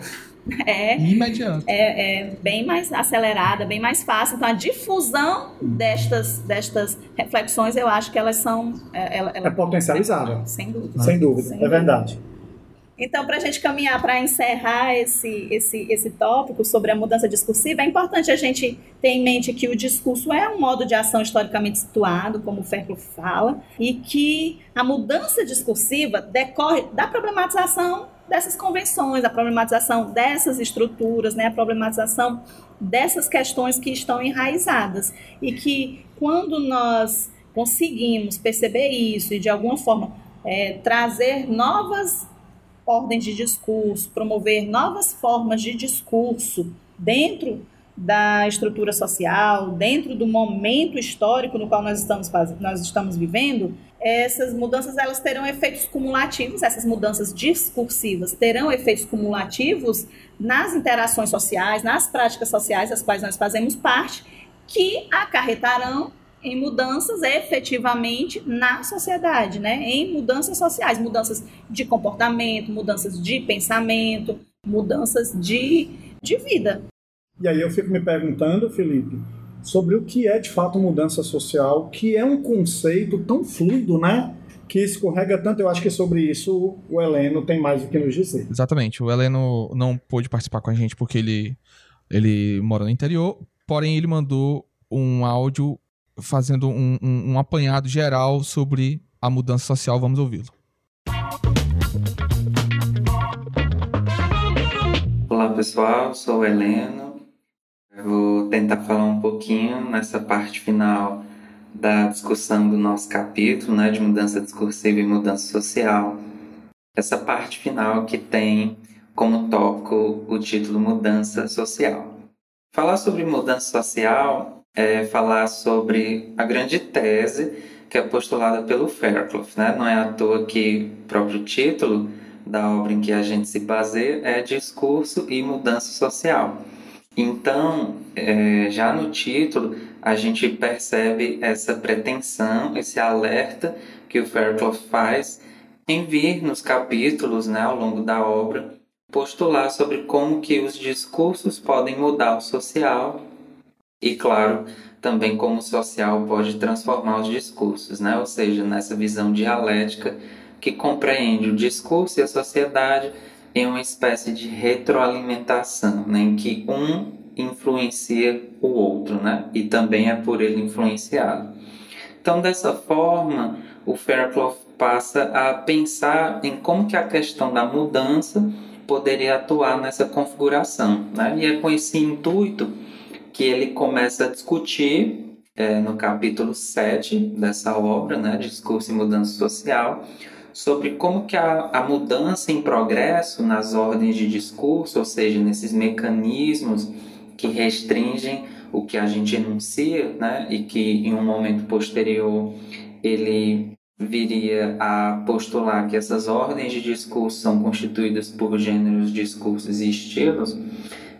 Speaker 3: É,
Speaker 1: imediato.
Speaker 3: É, é, bem mais acelerada, bem mais fácil. Então, a difusão destas, destas reflexões, eu acho que elas são.
Speaker 2: É, ela, ela, é potencializada.
Speaker 3: Sem dúvida.
Speaker 2: Sem dúvida, Sem é dúvida. verdade.
Speaker 3: Então, para a gente caminhar para encerrar esse, esse, esse tópico sobre a mudança discursiva, é importante a gente ter em mente que o discurso é um modo de ação historicamente situado, como o Ferro fala, e que a mudança discursiva decorre da problematização dessas convenções, a problematização dessas estruturas, né, a problematização dessas questões que estão enraizadas. E que quando nós conseguimos perceber isso e de alguma forma é, trazer novas ordens de discurso, promover novas formas de discurso dentro da estrutura social, dentro do momento histórico no qual nós estamos, nós estamos vivendo, essas mudanças elas terão efeitos cumulativos, essas mudanças discursivas terão efeitos cumulativos nas interações sociais, nas práticas sociais das quais nós fazemos parte, que acarretarão em mudanças efetivamente na sociedade, né? Em mudanças sociais, mudanças de comportamento, mudanças de pensamento, mudanças de, de vida.
Speaker 2: E aí eu fico me perguntando, Felipe, sobre o que é de fato mudança social, que é um conceito tão fluido, né? Que escorrega tanto. Eu acho que sobre isso o Heleno tem mais do que nos dizer.
Speaker 1: Exatamente. O Heleno não pôde participar com a gente porque ele, ele mora no interior, porém ele mandou um áudio fazendo um, um, um apanhado geral sobre a mudança social. Vamos ouvi-lo.
Speaker 4: Olá pessoal, sou o Heleno, vou tentar falar um pouquinho nessa parte final da discussão do nosso capítulo, né, de mudança discursiva e mudança social. Essa parte final que tem como tópico o título Mudança Social. Falar sobre mudança social é falar sobre a grande tese que é postulada pelo Fairclough. Né? Não é à toa que o próprio título da obra em que a gente se baseia é Discurso e Mudança Social. Então, é, já no título, a gente percebe essa pretensão, esse alerta que o Fairclough faz em vir nos capítulos, né, ao longo da obra, postular sobre como que os discursos podem mudar o social e, claro, também como o social pode transformar os discursos, né? ou seja, nessa visão dialética que compreende o discurso e a sociedade em uma espécie de retroalimentação, né, em que um influencia o outro, né, e também é por ele influenciado. Então, dessa forma, o Fairclough passa a pensar em como que a questão da mudança poderia atuar nessa configuração, né, e é com esse intuito que ele começa a discutir é, no capítulo 7 dessa obra, né, Discurso e Mudança Social, sobre como que a, a mudança em progresso nas ordens de discurso, ou seja, nesses mecanismos que restringem o que a gente enuncia, né, e que em um momento posterior ele viria a postular que essas ordens de discurso são constituídas por gêneros, discursos e estilos.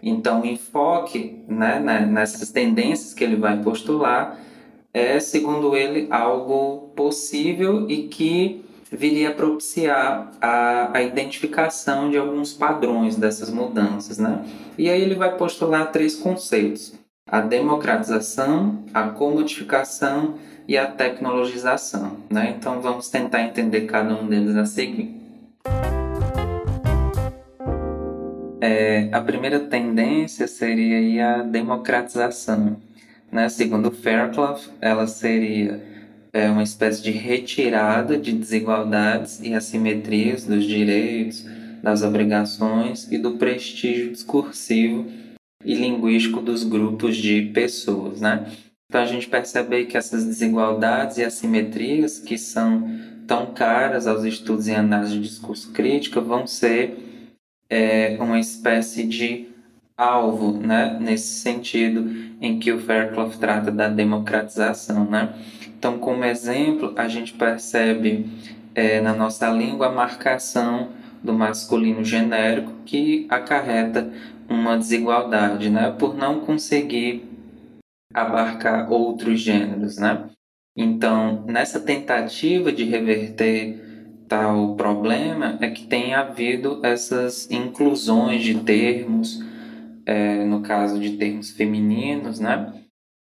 Speaker 4: Então, o enfoque né, né nessas tendências que ele vai postular é, segundo ele, algo possível e que viria a propiciar a, a identificação de alguns padrões dessas mudanças. Né? E aí ele vai postular três conceitos: a democratização, a comodificação e a tecnologização. Né? Então vamos tentar entender cada um deles a seguir. É, a primeira tendência seria a democratização. Né? Segundo Fairclough, ela seria é uma espécie de retirada de desigualdades e assimetrias dos direitos, das obrigações e do prestígio discursivo e linguístico dos grupos de pessoas, né? Então a gente percebe que essas desigualdades e assimetrias que são tão caras aos estudos em análise de discurso crítico vão ser é, uma espécie de alvo, né? Nesse sentido em que o Fairclough trata da democratização, né? Então, como exemplo, a gente percebe é, na nossa língua a marcação do masculino genérico que acarreta uma desigualdade, né? Por não conseguir abarcar outros gêneros, né? Então, nessa tentativa de reverter tal problema é que tem havido essas inclusões de termos, é, no caso de termos femininos, né?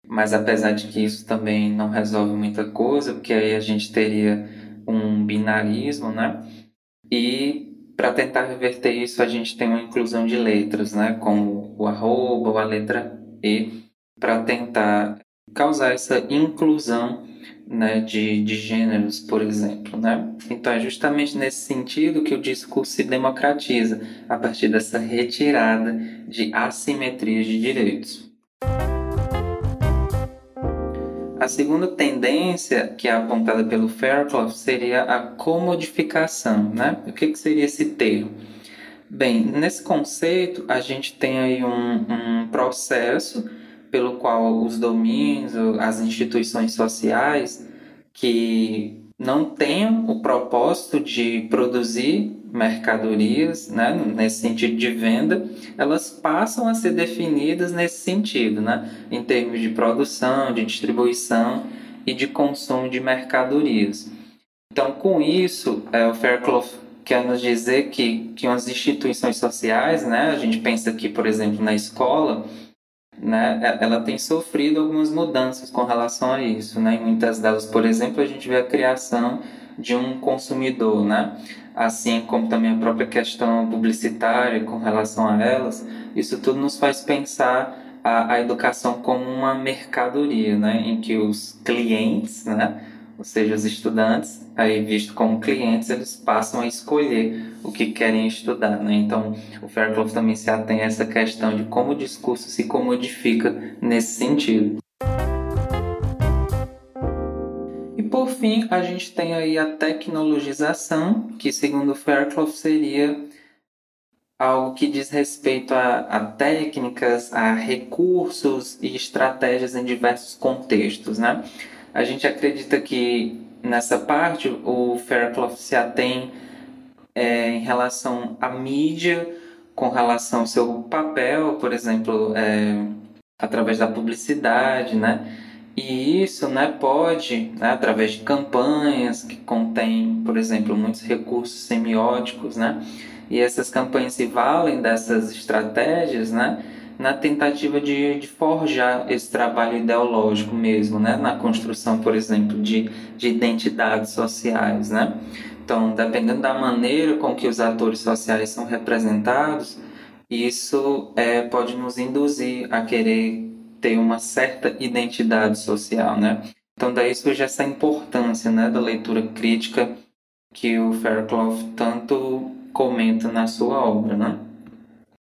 Speaker 4: Mas apesar de que isso também não resolve muita coisa, porque aí a gente teria um binarismo, né? E para tentar reverter isso, a gente tem uma inclusão de letras, né? Como o arroba ou a letra E, para tentar causar essa inclusão né, de, de gêneros, por exemplo. Né? Então é justamente nesse sentido que o discurso se democratiza, a partir dessa retirada de assimetrias de direitos. A segunda tendência que é apontada pelo Fairclough seria a comodificação, né? O que, que seria esse termo? Bem, nesse conceito a gente tem aí um, um processo pelo qual os domínios, as instituições sociais que não tenham o propósito de produzir mercadorias, né, nesse sentido de venda, elas passam a ser definidas nesse sentido, né, em termos de produção, de distribuição e de consumo de mercadorias. Então, com isso, é, o Fairclough quer nos dizer que, que umas instituições sociais, né, a gente pensa aqui, por exemplo, na escola, né, ela tem sofrido algumas mudanças com relação a isso, né? Em muitas delas, por exemplo, a gente vê a criação de um consumidor, né? Assim como também a própria questão publicitária com relação a elas, isso tudo nos faz pensar a, a educação como uma mercadoria, né? Em que os clientes, né? ou seja, os estudantes, aí visto como clientes, eles passam a escolher o que querem estudar. Né? Então, o Fairclough também se atém a essa questão de como o discurso se comodifica nesse sentido. Por fim, a gente tem aí a tecnologização, que segundo Fairclough seria algo que diz respeito a, a, técnicas, a recursos e estratégias em diversos contextos, né? A gente acredita que nessa parte o Fairclough se atém é, em relação à mídia, com relação ao seu papel, por exemplo, é, através da publicidade, né? E isso né, pode, né, através de campanhas que contêm, por exemplo, muitos recursos semióticos, né? E essas campanhas se valem dessas estratégias, né? na tentativa de, de, forjar esse trabalho ideológico mesmo, né? na construção, por exemplo, de, de identidades sociais. Né? Então, dependendo da maneira com que os atores sociais são representados, isso é, pode nos induzir a querer ter uma certa identidade social. Né? Então, daí surge essa importância né, da leitura crítica que o Fairclough tanto comenta na sua obra. Né?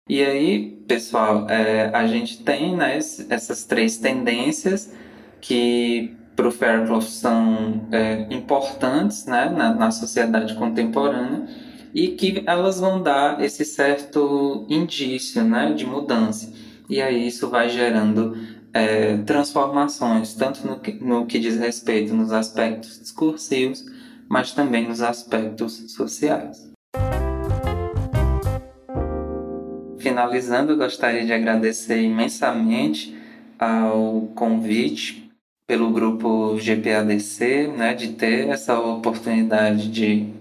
Speaker 4: E aí, pessoal, é, a gente tem né, essas três tendências que para o Fairclough são é, importantes né, na, na sociedade contemporânea e que elas vão dar esse certo indício né, de mudança. E aí isso vai gerando é, transformações, tanto no que, no que diz respeito nos aspectos discursivos, mas também nos aspectos sociais. finalizando, eu gostaria de agradecer imensamente ao convite pelo grupo GPADC, né, de ter essa oportunidade de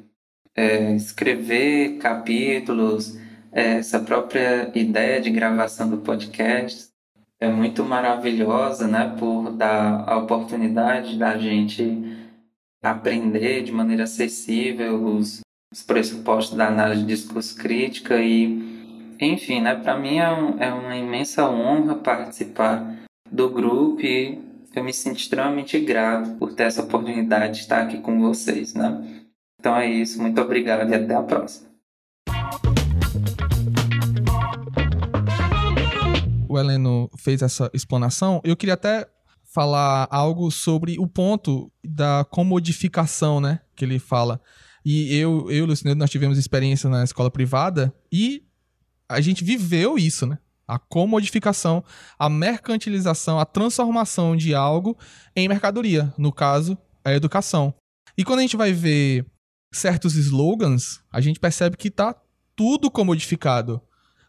Speaker 4: é, escrever capítulos, essa própria ideia de gravação do podcast é muito maravilhosa, né, por dar a oportunidade da gente aprender de maneira acessível os, os pressupostos da análise de discurso crítica e enfim, né, para mim é, um, é uma imensa honra participar do grupo e eu me sinto extremamente grato por ter essa oportunidade de estar aqui com vocês, né? Então é isso, muito obrigado e até a próxima.
Speaker 1: O Heleno fez essa explanação. Eu queria até falar algo sobre o ponto da comodificação, né, que ele fala. E eu, eu e o Lucineiro, nós tivemos experiência na escola privada e a gente viveu isso, né? A comodificação, a mercantilização, a transformação de algo em mercadoria, no caso, a educação. E quando a gente vai ver certos slogans, a gente percebe que tá tudo comodificado.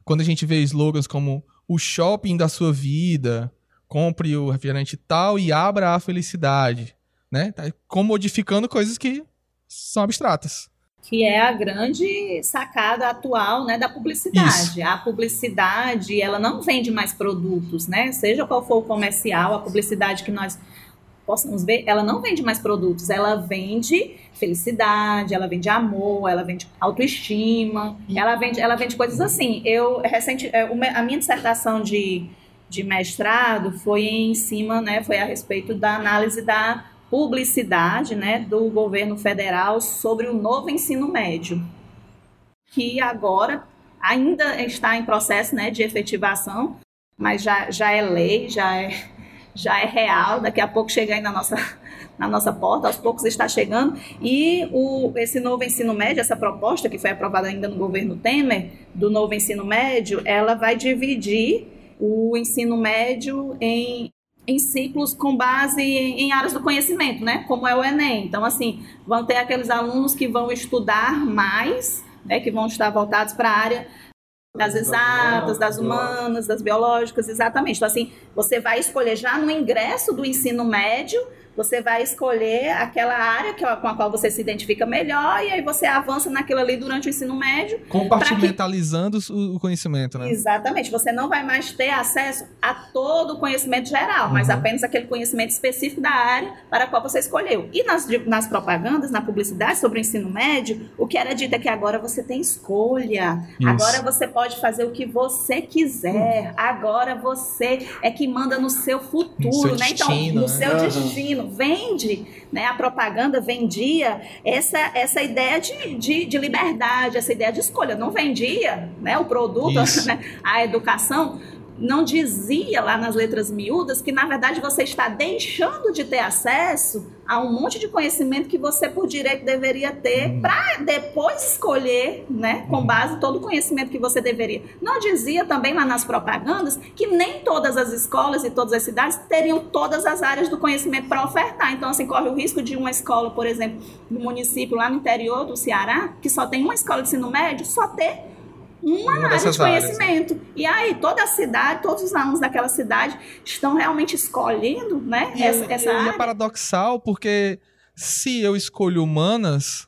Speaker 1: Quando a gente vê slogans como o shopping da sua vida, compre o refrigerante tal e abra a felicidade, né? Tá comodificando coisas que são abstratas
Speaker 3: que é a grande sacada atual né, da publicidade. Isso. A publicidade, ela não vende mais produtos, né? Seja qual for o comercial, a publicidade que nós possamos ver, ela não vende mais produtos, ela vende felicidade, ela vende amor, ela vende autoestima, ela vende, ela vende coisas assim. Eu recente, é, a minha dissertação de, de mestrado foi em cima, né, foi a respeito da análise da publicidade né, do governo federal sobre o novo ensino médio, que agora ainda está em processo né, de efetivação, mas já, já é lei, já é, já é real, daqui a pouco chega aí na nossa, na nossa porta, aos poucos está chegando. E o, esse novo ensino médio, essa proposta que foi aprovada ainda no governo Temer, do novo ensino médio, ela vai dividir o ensino médio em, em ciclos com base em, áreas do conhecimento, né? Como é o Enem. Então, assim, vão ter aqueles alunos que vão estudar mais, né? Que vão estar voltados para a área das exatas, das humanas, das biológicas, exatamente. Então, assim, você vai escolher já no ingresso do ensino médio você vai escolher aquela área que, com a qual você se identifica melhor e aí você avança naquilo ali durante o ensino médio.
Speaker 1: Compartimentalizando que... o conhecimento, né?
Speaker 3: Exatamente. Você não vai mais ter acesso a todo o conhecimento geral, uhum. mas apenas aquele conhecimento específico da área para a qual você escolheu. E nas, nas propagandas, na publicidade sobre o ensino médio, o que era dito é que agora você tem escolha. Isso. Agora você pode fazer o que você quiser. Uhum. Agora você é que manda no seu futuro, no seu né? Destino, então, no né? seu uhum. destino vende, né, a propaganda vendia essa, essa ideia de, de, de liberdade, essa ideia de escolha. Não vendia né, o produto, né, a educação, não dizia lá nas letras miúdas que na verdade você está deixando de ter acesso a um monte de conhecimento que você por direito deveria ter uhum. para depois escolher, né, com uhum. base todo o conhecimento que você deveria. Não dizia também lá nas propagandas que nem todas as escolas e todas as cidades teriam todas as áreas do conhecimento para ofertar. Então assim corre o risco de uma escola, por exemplo, no município lá no interior do Ceará, que só tem uma escola de ensino médio, só ter uma, uma área de conhecimento. Áreas. E aí, toda a cidade, todos os alunos daquela cidade estão realmente escolhendo né, e essa, essa área.
Speaker 1: é paradoxal, porque se eu escolho humanas,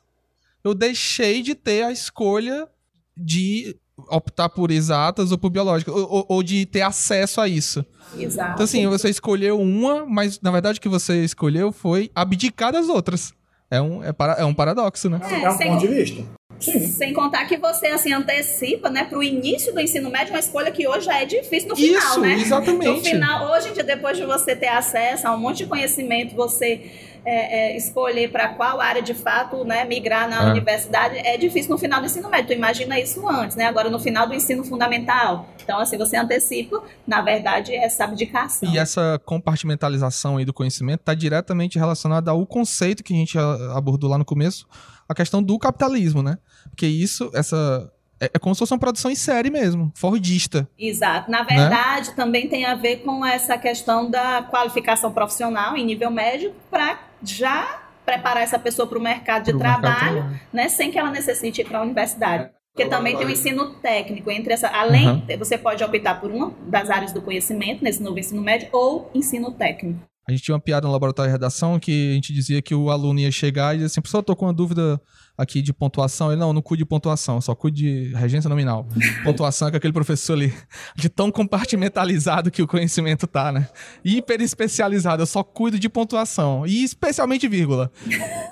Speaker 1: eu deixei de ter a escolha de optar por exatas ou por biológicas, ou, ou, de ter acesso a isso.
Speaker 3: Exato.
Speaker 1: Então, assim, você escolheu uma, mas na verdade o que você escolheu foi abdicar das outras. É um, é, para, é um paradoxo, né?
Speaker 2: É, é um ponto de vista.
Speaker 3: Sem contar que você assim antecipa, né, para o início do ensino médio uma escolha que hoje já é difícil no final,
Speaker 1: Isso,
Speaker 3: né?
Speaker 1: Exatamente.
Speaker 3: No final, hoje em dia, depois de você ter acesso a um monte de conhecimento, você é, é, escolher para qual área de fato né, migrar na é. universidade é difícil no final do ensino médio. Tu imagina isso antes, né? Agora no final do ensino fundamental. Então, assim, você antecipa, na verdade, essa abdicação.
Speaker 1: E essa compartimentalização aí do conhecimento está diretamente relacionada ao conceito que a gente abordou lá no começo a questão do capitalismo, né? Porque isso, essa. É, é como se fosse uma produção em série mesmo, fordista.
Speaker 3: Exato. Na verdade, né? também tem a ver com essa questão da qualificação profissional em nível médio para já preparar essa pessoa para o mercado de Pro trabalho, mercado né, sem que ela necessite ir para a universidade. Porque também tem o ensino técnico. Entre essa, além, uhum. você pode optar por uma das áreas do conhecimento, nesse novo ensino médio, ou ensino técnico.
Speaker 1: A gente tinha uma piada no laboratório de redação que a gente dizia que o aluno ia chegar e dizia assim, professor, eu tô com uma dúvida aqui de pontuação. Ele, não, não cuide de pontuação, só cuide de regência nominal. pontuação é com aquele professor ali, de tão compartimentalizado que o conhecimento tá, né? Hiper especializado, eu só cuido de pontuação. E especialmente vírgula.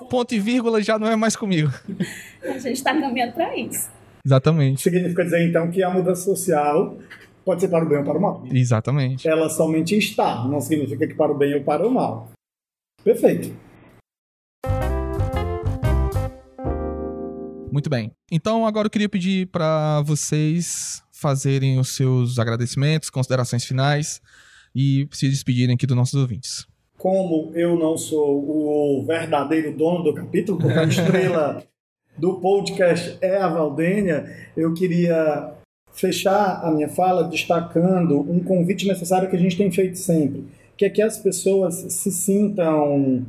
Speaker 1: Ponto e vírgula já não é mais comigo.
Speaker 3: A gente está caminhando para isso.
Speaker 1: Exatamente.
Speaker 2: Significa dizer, então, que a mudança social pode ser para o bem ou para o mal.
Speaker 1: Exatamente.
Speaker 2: Ela somente está, não significa que para o bem ou para o mal. Perfeito.
Speaker 1: Muito bem. Então agora eu queria pedir para vocês fazerem os seus agradecimentos, considerações finais e se despedirem aqui dos nossos ouvintes.
Speaker 2: Como eu não sou o verdadeiro dono do capítulo, porque a estrela do podcast é a Valdênia, eu queria fechar a minha fala destacando um convite necessário que a gente tem feito sempre, que é que as pessoas se sintam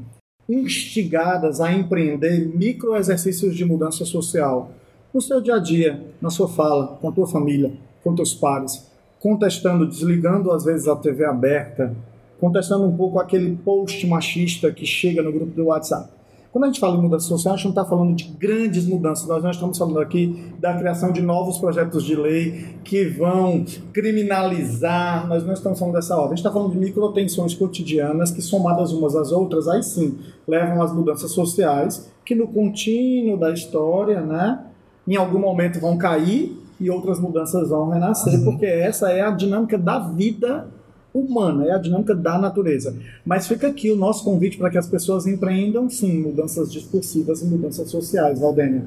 Speaker 2: instigadas a empreender micro exercícios de mudança social no seu dia a dia, na sua fala, com a tua família, com teus pares, contestando, desligando às vezes a TV aberta, contestando um pouco aquele post machista que chega no grupo do WhatsApp. Quando a gente fala em mudança social, a gente não está falando de grandes mudanças, nós não estamos falando aqui da criação de novos projetos de lei que vão criminalizar, nós não estamos falando dessa ordem. A gente está falando de microtensões cotidianas que, somadas umas às outras, aí sim, levam às mudanças sociais, que no contínuo da história, né, em algum momento vão cair e outras mudanças vão renascer, uhum. porque essa é a dinâmica da vida humana, é a dinâmica da natureza. Mas fica aqui o nosso convite para que as pessoas empreendam, sim, mudanças discursivas e mudanças sociais, Valdênia.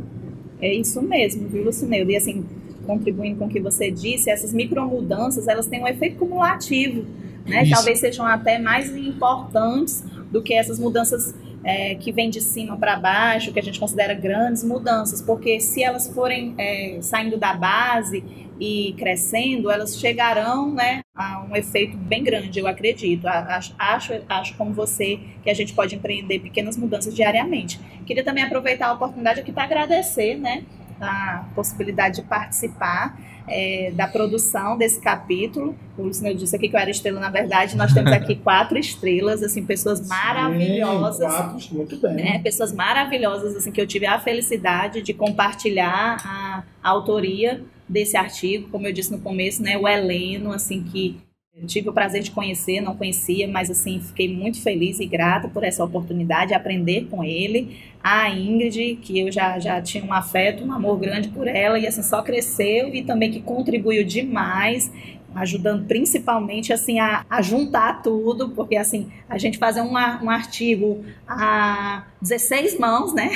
Speaker 3: É isso mesmo, viu, Lucineiro? E assim, contribuindo com o que você disse, essas micromudanças, elas têm um efeito cumulativo né? Talvez sejam até mais importantes do que essas mudanças é, que vêm de cima para baixo, que a gente considera grandes mudanças, porque se elas forem é, saindo da base e crescendo, elas chegarão né, a um efeito bem grande, eu acredito. Acho, acho, acho como você que a gente pode empreender pequenas mudanças diariamente. Queria também aproveitar a oportunidade aqui para agradecer né, a possibilidade de participar é, da produção desse capítulo. O Luciano disse aqui que eu era estrela, na verdade, nós temos aqui quatro estrelas, assim, pessoas maravilhosas.
Speaker 2: Sim, quatro, muito bem.
Speaker 3: Né, pessoas maravilhosas, assim, que eu tive a felicidade de compartilhar a, a autoria desse artigo, como eu disse no começo, né, o Heleno, assim, que tive o prazer de conhecer, não conhecia, mas assim, fiquei muito feliz e grata por essa oportunidade de aprender com ele. A Ingrid, que eu já, já tinha um afeto, um amor grande por ela, e assim, só cresceu e também que contribuiu demais ajudando principalmente assim a, a, juntar tudo, porque assim, a gente fazer um, um artigo a 16 mãos, né?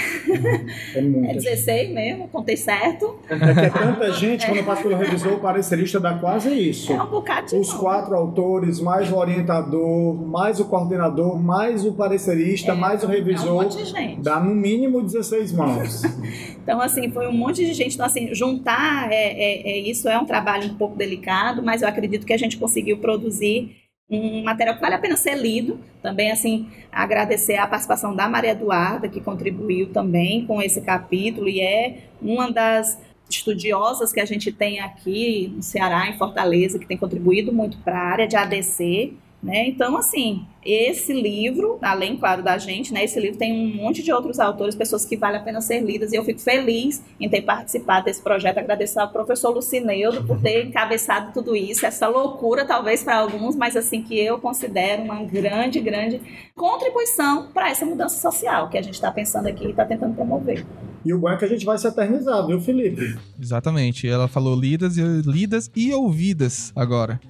Speaker 3: É, é 16 mesmo, contei certo.
Speaker 2: É que é tanta gente, quando passa pelo revisor, o parecerista dá quase isso.
Speaker 3: É um bocado
Speaker 2: Os quatro autores, mais o orientador, mais o coordenador, mais o parecerista, é, mais o revisor. É um monte de gente. Dá no mínimo 16 mãos.
Speaker 3: então, assim, foi um monte de gente. Então, assim, juntar é, é, é isso é um trabalho um pouco delicado, mas eu acredito que a gente conseguiu produzir um material que vale a pena ser lido. Também, assim, agradecer a participação da Maria Eduarda, que contribuiu também com esse capítulo e é uma das estudiosas que a gente tem aqui no Ceará, em Fortaleza, que tem contribuído muito para a área de ADC. Né? Então, assim, esse livro, além, claro, da gente, né? Esse livro tem um monte de outros autores, pessoas que vale a pena ser lidas, e eu fico feliz em ter participado desse projeto. Agradeço ao professor Lucineudo por ter encabeçado tudo isso, essa loucura, talvez, para alguns, mas assim, que eu considero uma grande, grande contribuição para essa mudança social que a gente está pensando aqui e está tentando promover.
Speaker 2: E o bom é que a gente vai se eternizar, viu, Felipe?
Speaker 1: Exatamente. Ela falou lidas e lidas e ouvidas agora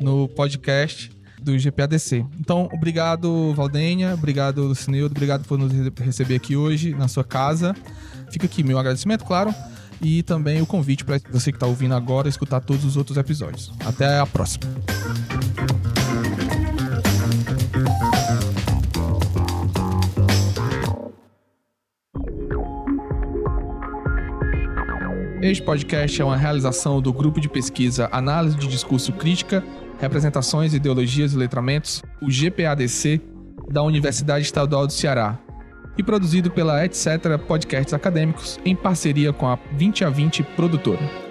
Speaker 1: no podcast do GPADC. Então, obrigado, Valdenha, obrigado, Lucineudo, obrigado por nos receber aqui hoje na sua casa. Fica aqui meu agradecimento, claro, e também o convite para você que está ouvindo agora escutar todos os outros episódios. Até a próxima. Este podcast é uma realização do grupo de pesquisa Análise de Discurso Crítica Representações, Ideologias e Letramentos, o GPADC, da Universidade Estadual do Ceará, e produzido pela Etc. Podcasts Acadêmicos em parceria com a 20 a 20 produtora.